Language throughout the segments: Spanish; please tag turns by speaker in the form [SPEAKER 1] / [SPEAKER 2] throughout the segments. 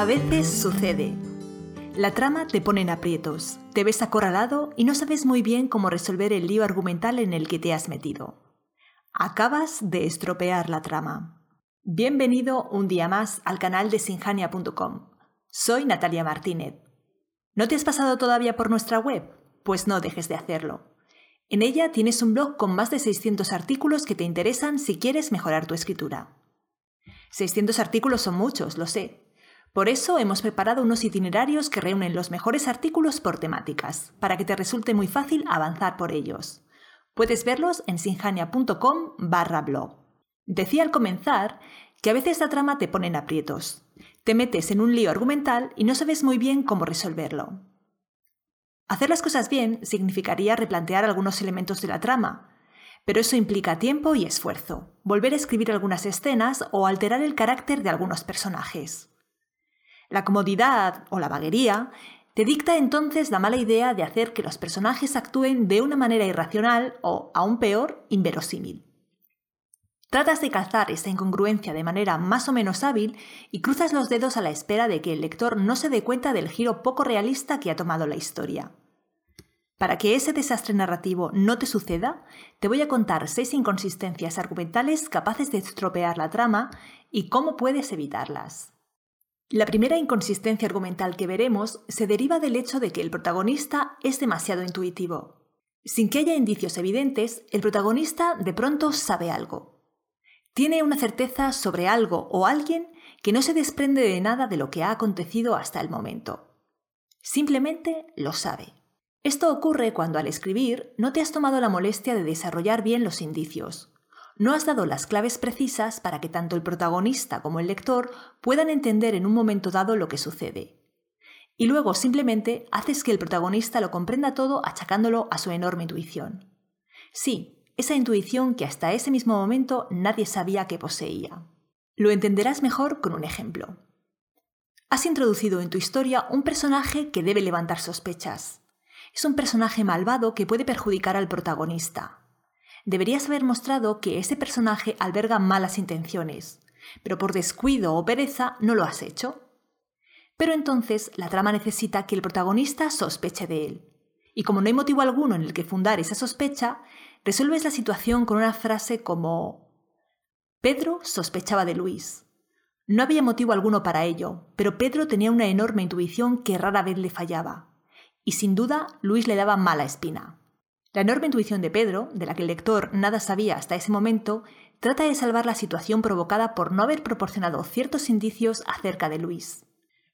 [SPEAKER 1] A veces sucede. La trama te pone en aprietos, te ves acorralado y no sabes muy bien cómo resolver el lío argumental en el que te has metido. Acabas de estropear la trama. Bienvenido un día más al canal de sinjania.com. Soy Natalia Martínez. ¿No te has pasado todavía por nuestra web? Pues no dejes de hacerlo. En ella tienes un blog con más de 600 artículos que te interesan si quieres mejorar tu escritura. 600 artículos son muchos, lo sé, por eso hemos preparado unos itinerarios que reúnen los mejores artículos por temáticas, para que te resulte muy fácil avanzar por ellos. Puedes verlos en sinjania.com barra blog. Decía al comenzar que a veces la trama te pone en aprietos. Te metes en un lío argumental y no sabes muy bien cómo resolverlo. Hacer las cosas bien significaría replantear algunos elementos de la trama, pero eso implica tiempo y esfuerzo, volver a escribir algunas escenas o alterar el carácter de algunos personajes. La comodidad o la vaguería te dicta entonces la mala idea de hacer que los personajes actúen de una manera irracional o, aún peor, inverosímil. Tratas de calzar esa incongruencia de manera más o menos hábil y cruzas los dedos a la espera de que el lector no se dé cuenta del giro poco realista que ha tomado la historia. Para que ese desastre narrativo no te suceda, te voy a contar seis inconsistencias argumentales capaces de estropear la trama y cómo puedes evitarlas. La primera inconsistencia argumental que veremos se deriva del hecho de que el protagonista es demasiado intuitivo. Sin que haya indicios evidentes, el protagonista de pronto sabe algo. Tiene una certeza sobre algo o alguien que no se desprende de nada de lo que ha acontecido hasta el momento. Simplemente lo sabe. Esto ocurre cuando al escribir no te has tomado la molestia de desarrollar bien los indicios, no has dado las claves precisas para que tanto el protagonista como el lector puedan entender en un momento dado lo que sucede. Y luego simplemente haces que el protagonista lo comprenda todo achacándolo a su enorme intuición. Sí, esa intuición que hasta ese mismo momento nadie sabía que poseía. Lo entenderás mejor con un ejemplo. Has introducido en tu historia un personaje que debe levantar sospechas. Es un personaje malvado que puede perjudicar al protagonista, deberías haber mostrado que ese personaje alberga malas intenciones, pero por descuido o pereza no lo has hecho. Pero entonces la trama necesita que el protagonista sospeche de él. Y como no hay motivo alguno en el que fundar esa sospecha, resuelves la situación con una frase como Pedro sospechaba de Luis. No había motivo alguno para ello, pero Pedro tenía una enorme intuición que rara vez le fallaba. Y sin duda Luis le daba mala espina. La enorme intuición de Pedro, de la que el lector nada sabía hasta ese momento, trata de salvar la situación provocada por no haber proporcionado ciertos indicios acerca de Luis.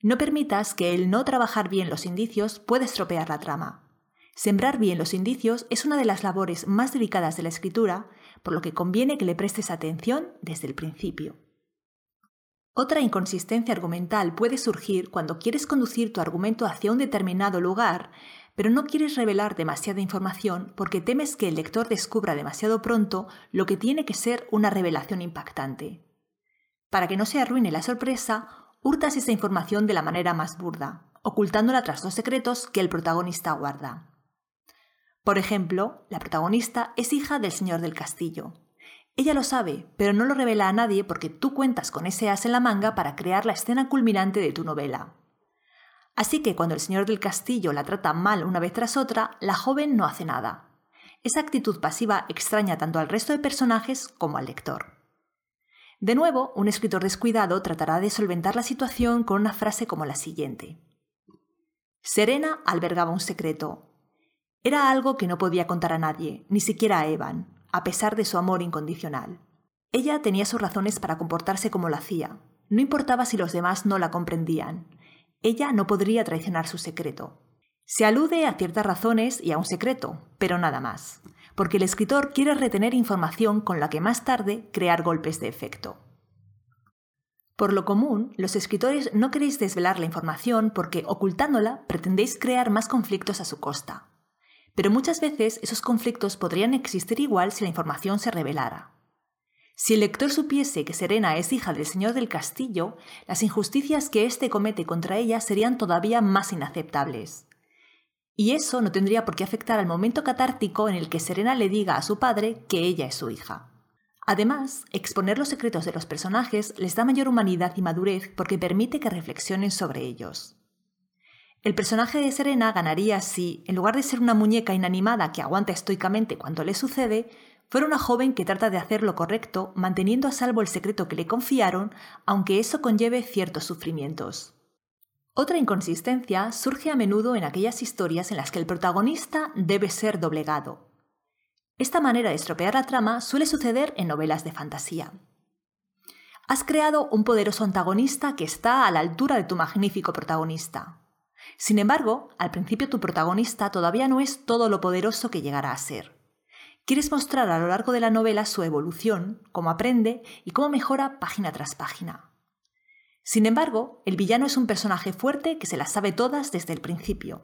[SPEAKER 1] No permitas que el no trabajar bien los indicios pueda estropear la trama. Sembrar bien los indicios es una de las labores más delicadas de la escritura, por lo que conviene que le prestes atención desde el principio. Otra inconsistencia argumental puede surgir cuando quieres conducir tu argumento hacia un determinado lugar, pero no quieres revelar demasiada información porque temes que el lector descubra demasiado pronto lo que tiene que ser una revelación impactante. Para que no se arruine la sorpresa, hurtas esa información de la manera más burda, ocultándola tras los secretos que el protagonista guarda. Por ejemplo, la protagonista es hija del señor del castillo. Ella lo sabe, pero no lo revela a nadie porque tú cuentas con ese as en la manga para crear la escena culminante de tu novela. Así que cuando el señor del castillo la trata mal una vez tras otra, la joven no hace nada. Esa actitud pasiva extraña tanto al resto de personajes como al lector. De nuevo, un escritor descuidado tratará de solventar la situación con una frase como la siguiente. Serena albergaba un secreto. Era algo que no podía contar a nadie, ni siquiera a Evan, a pesar de su amor incondicional. Ella tenía sus razones para comportarse como lo hacía. No importaba si los demás no la comprendían ella no podría traicionar su secreto. Se alude a ciertas razones y a un secreto, pero nada más, porque el escritor quiere retener información con la que más tarde crear golpes de efecto. Por lo común, los escritores no queréis desvelar la información porque ocultándola pretendéis crear más conflictos a su costa. Pero muchas veces esos conflictos podrían existir igual si la información se revelara. Si el lector supiese que Serena es hija del señor del castillo, las injusticias que éste comete contra ella serían todavía más inaceptables. Y eso no tendría por qué afectar al momento catártico en el que Serena le diga a su padre que ella es su hija. Además, exponer los secretos de los personajes les da mayor humanidad y madurez porque permite que reflexionen sobre ellos. El personaje de Serena ganaría si, en lugar de ser una muñeca inanimada que aguanta estoicamente cuando le sucede, fuera una joven que trata de hacer lo correcto, manteniendo a salvo el secreto que le confiaron, aunque eso conlleve ciertos sufrimientos. Otra inconsistencia surge a menudo en aquellas historias en las que el protagonista debe ser doblegado, esta manera de estropear la trama suele suceder en novelas de fantasía. Has creado un poderoso antagonista que está a la altura de tu magnífico protagonista. Sin embargo, al principio tu protagonista todavía no es todo lo poderoso que llegará a ser. Quieres mostrar a lo largo de la novela su evolución, cómo aprende y cómo mejora página tras página. Sin embargo, el villano es un personaje fuerte que se las sabe todas desde el principio.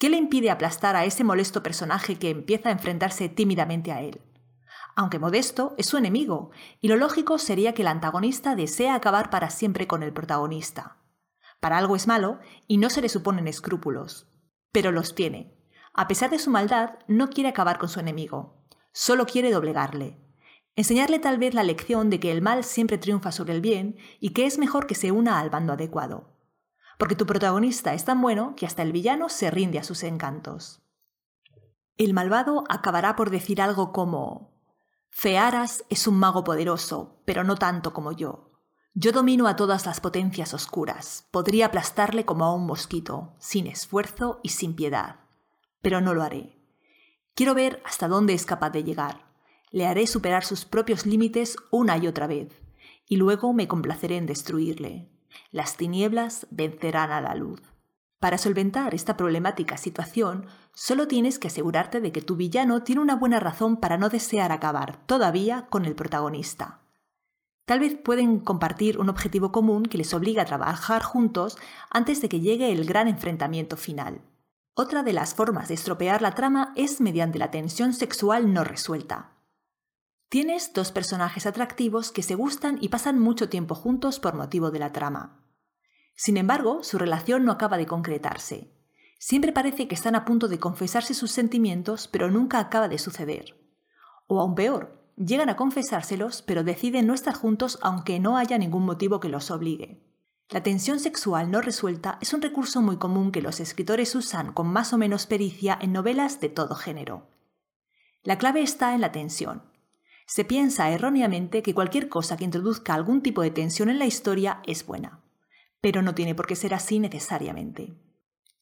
[SPEAKER 1] ¿Qué le impide aplastar a ese molesto personaje que empieza a enfrentarse tímidamente a él? Aunque modesto, es su enemigo, y lo lógico sería que el antagonista desea acabar para siempre con el protagonista. Para algo es malo y no se le suponen escrúpulos. Pero los tiene. A pesar de su maldad, no quiere acabar con su enemigo. Solo quiere doblegarle. Enseñarle tal vez la lección de que el mal siempre triunfa sobre el bien y que es mejor que se una al bando adecuado porque tu protagonista es tan bueno que hasta el villano se rinde a sus encantos. El malvado acabará por decir algo como Fearas es un mago poderoso, pero no tanto como yo. Yo domino a todas las potencias oscuras, podría aplastarle como a un mosquito, sin esfuerzo y sin piedad, pero no lo haré. Quiero ver hasta dónde es capaz de llegar. Le haré superar sus propios límites una y otra vez, y luego me complaceré en destruirle. Las tinieblas vencerán a la luz. Para solventar esta problemática situación, solo tienes que asegurarte de que tu villano tiene una buena razón para no desear acabar todavía con el protagonista. Tal vez pueden compartir un objetivo común que les obliga a trabajar juntos antes de que llegue el gran enfrentamiento final. Otra de las formas de estropear la trama es mediante la tensión sexual no resuelta. Tienes dos personajes atractivos que se gustan y pasan mucho tiempo juntos por motivo de la trama. Sin embargo, su relación no acaba de concretarse. Siempre parece que están a punto de confesarse sus sentimientos, pero nunca acaba de suceder. O aún peor, llegan a confesárselos, pero deciden no estar juntos aunque no haya ningún motivo que los obligue. La tensión sexual no resuelta es un recurso muy común que los escritores usan con más o menos pericia en novelas de todo género. La clave está en la tensión, se piensa erróneamente que cualquier cosa que introduzca algún tipo de tensión en la historia es buena, pero no tiene por qué ser así necesariamente.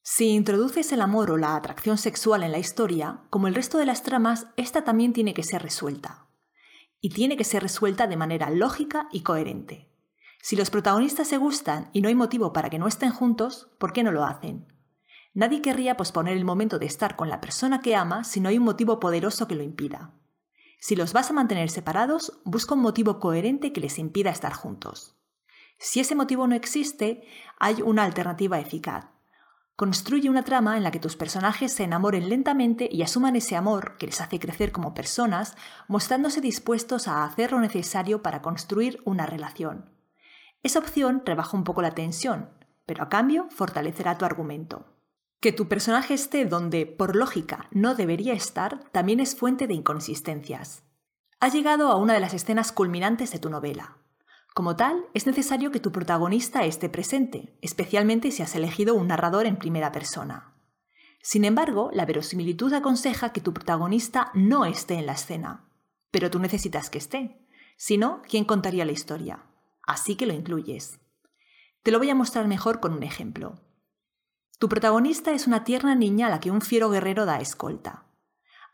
[SPEAKER 1] Si introduces el amor o la atracción sexual en la historia, como el resto de las tramas, esta también tiene que ser resuelta. Y tiene que ser resuelta de manera lógica y coherente. Si los protagonistas se gustan y no hay motivo para que no estén juntos, ¿por qué no lo hacen? Nadie querría posponer el momento de estar con la persona que ama si no hay un motivo poderoso que lo impida. Si los vas a mantener separados, busca un motivo coherente que les impida estar juntos. Si ese motivo no existe, hay una alternativa eficaz. Construye una trama en la que tus personajes se enamoren lentamente y asuman ese amor que les hace crecer como personas, mostrándose dispuestos a hacer lo necesario para construir una relación. Esa opción rebaja un poco la tensión, pero a cambio fortalecerá tu argumento. Que tu personaje esté donde, por lógica, no debería estar, también es fuente de inconsistencias. Ha llegado a una de las escenas culminantes de tu novela. Como tal, es necesario que tu protagonista esté presente, especialmente si has elegido un narrador en primera persona. Sin embargo, la verosimilitud aconseja que tu protagonista no esté en la escena. Pero tú necesitas que esté. Si no, ¿quién contaría la historia? Así que lo incluyes. Te lo voy a mostrar mejor con un ejemplo. Tu protagonista es una tierna niña a la que un fiero guerrero da escolta.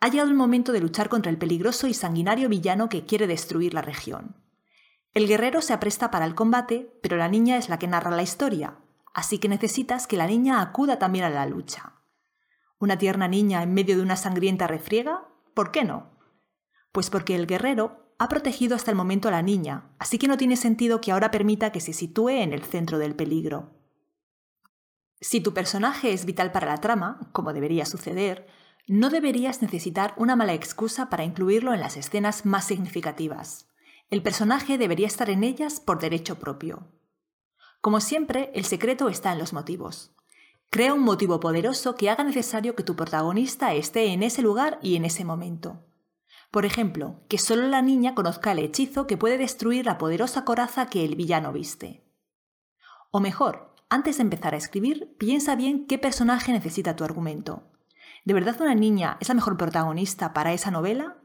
[SPEAKER 1] Ha llegado el momento de luchar contra el peligroso y sanguinario villano que quiere destruir la región. El guerrero se apresta para el combate, pero la niña es la que narra la historia, así que necesitas que la niña acuda también a la lucha. ¿Una tierna niña en medio de una sangrienta refriega? ¿Por qué no? Pues porque el guerrero ha protegido hasta el momento a la niña, así que no tiene sentido que ahora permita que se sitúe en el centro del peligro. Si tu personaje es vital para la trama, como debería suceder, no deberías necesitar una mala excusa para incluirlo en las escenas más significativas. El personaje debería estar en ellas por derecho propio. Como siempre, el secreto está en los motivos. Crea un motivo poderoso que haga necesario que tu protagonista esté en ese lugar y en ese momento. Por ejemplo, que solo la niña conozca el hechizo que puede destruir la poderosa coraza que el villano viste. O mejor, antes de empezar a escribir, piensa bien qué personaje necesita tu argumento. ¿De verdad una niña es la mejor protagonista para esa novela?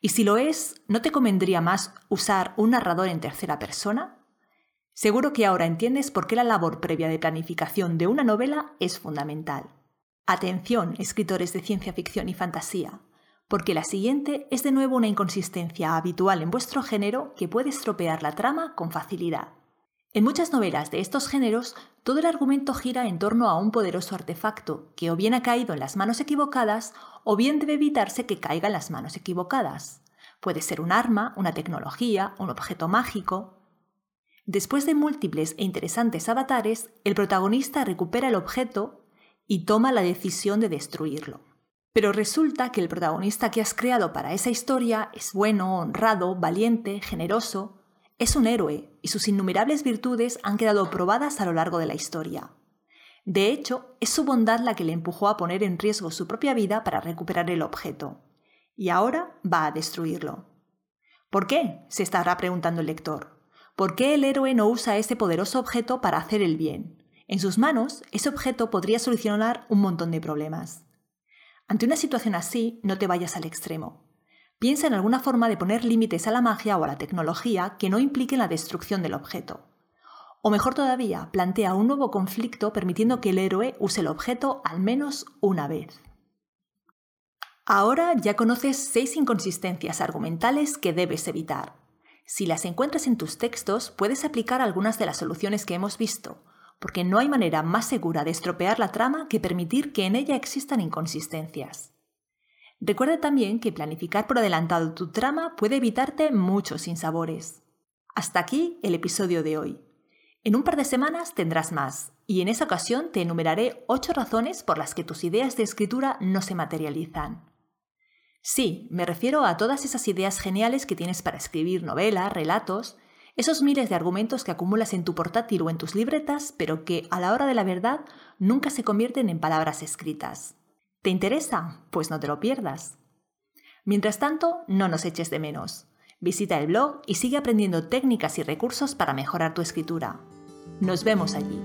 [SPEAKER 1] Y si lo es, ¿no te convendría más usar un narrador en tercera persona? Seguro que ahora entiendes por qué la labor previa de planificación de una novela es fundamental. Atención, escritores de ciencia ficción y fantasía porque la siguiente es de nuevo una inconsistencia habitual en vuestro género que puede estropear la trama con facilidad. En muchas novelas de estos géneros, todo el argumento gira en torno a un poderoso artefacto que o bien ha caído en las manos equivocadas o bien debe evitarse que caiga en las manos equivocadas. Puede ser un arma, una tecnología, un objeto mágico. Después de múltiples e interesantes avatares, el protagonista recupera el objeto y toma la decisión de destruirlo. Pero resulta que el protagonista que has creado para esa historia es bueno, honrado, valiente, generoso, es un héroe y sus innumerables virtudes han quedado probadas a lo largo de la historia. De hecho, es su bondad la que le empujó a poner en riesgo su propia vida para recuperar el objeto. Y ahora va a destruirlo. ¿Por qué? se estará preguntando el lector. ¿Por qué el héroe no usa ese poderoso objeto para hacer el bien? En sus manos, ese objeto podría solucionar un montón de problemas. Ante una situación así, no te vayas al extremo. Piensa en alguna forma de poner límites a la magia o a la tecnología que no impliquen la destrucción del objeto. O mejor todavía, plantea un nuevo conflicto permitiendo que el héroe use el objeto al menos una vez. Ahora ya conoces seis inconsistencias argumentales que debes evitar. Si las encuentras en tus textos, puedes aplicar algunas de las soluciones que hemos visto, porque no hay manera más segura de estropear la trama que permitir que en ella existan inconsistencias. Recuerda también que planificar por adelantado tu trama puede evitarte muchos sinsabores. Hasta aquí el episodio de hoy. En un par de semanas tendrás más, y en esa ocasión te enumeraré ocho razones por las que tus ideas de escritura no se materializan. Sí, me refiero a todas esas ideas geniales que tienes para escribir novelas, relatos, esos miles de argumentos que acumulas en tu portátil o en tus libretas, pero que a la hora de la verdad nunca se convierten en palabras escritas. ¿Te interesa? Pues no te lo pierdas. Mientras tanto, no nos eches de menos. Visita el blog y sigue aprendiendo técnicas y recursos para mejorar tu escritura. Nos vemos allí.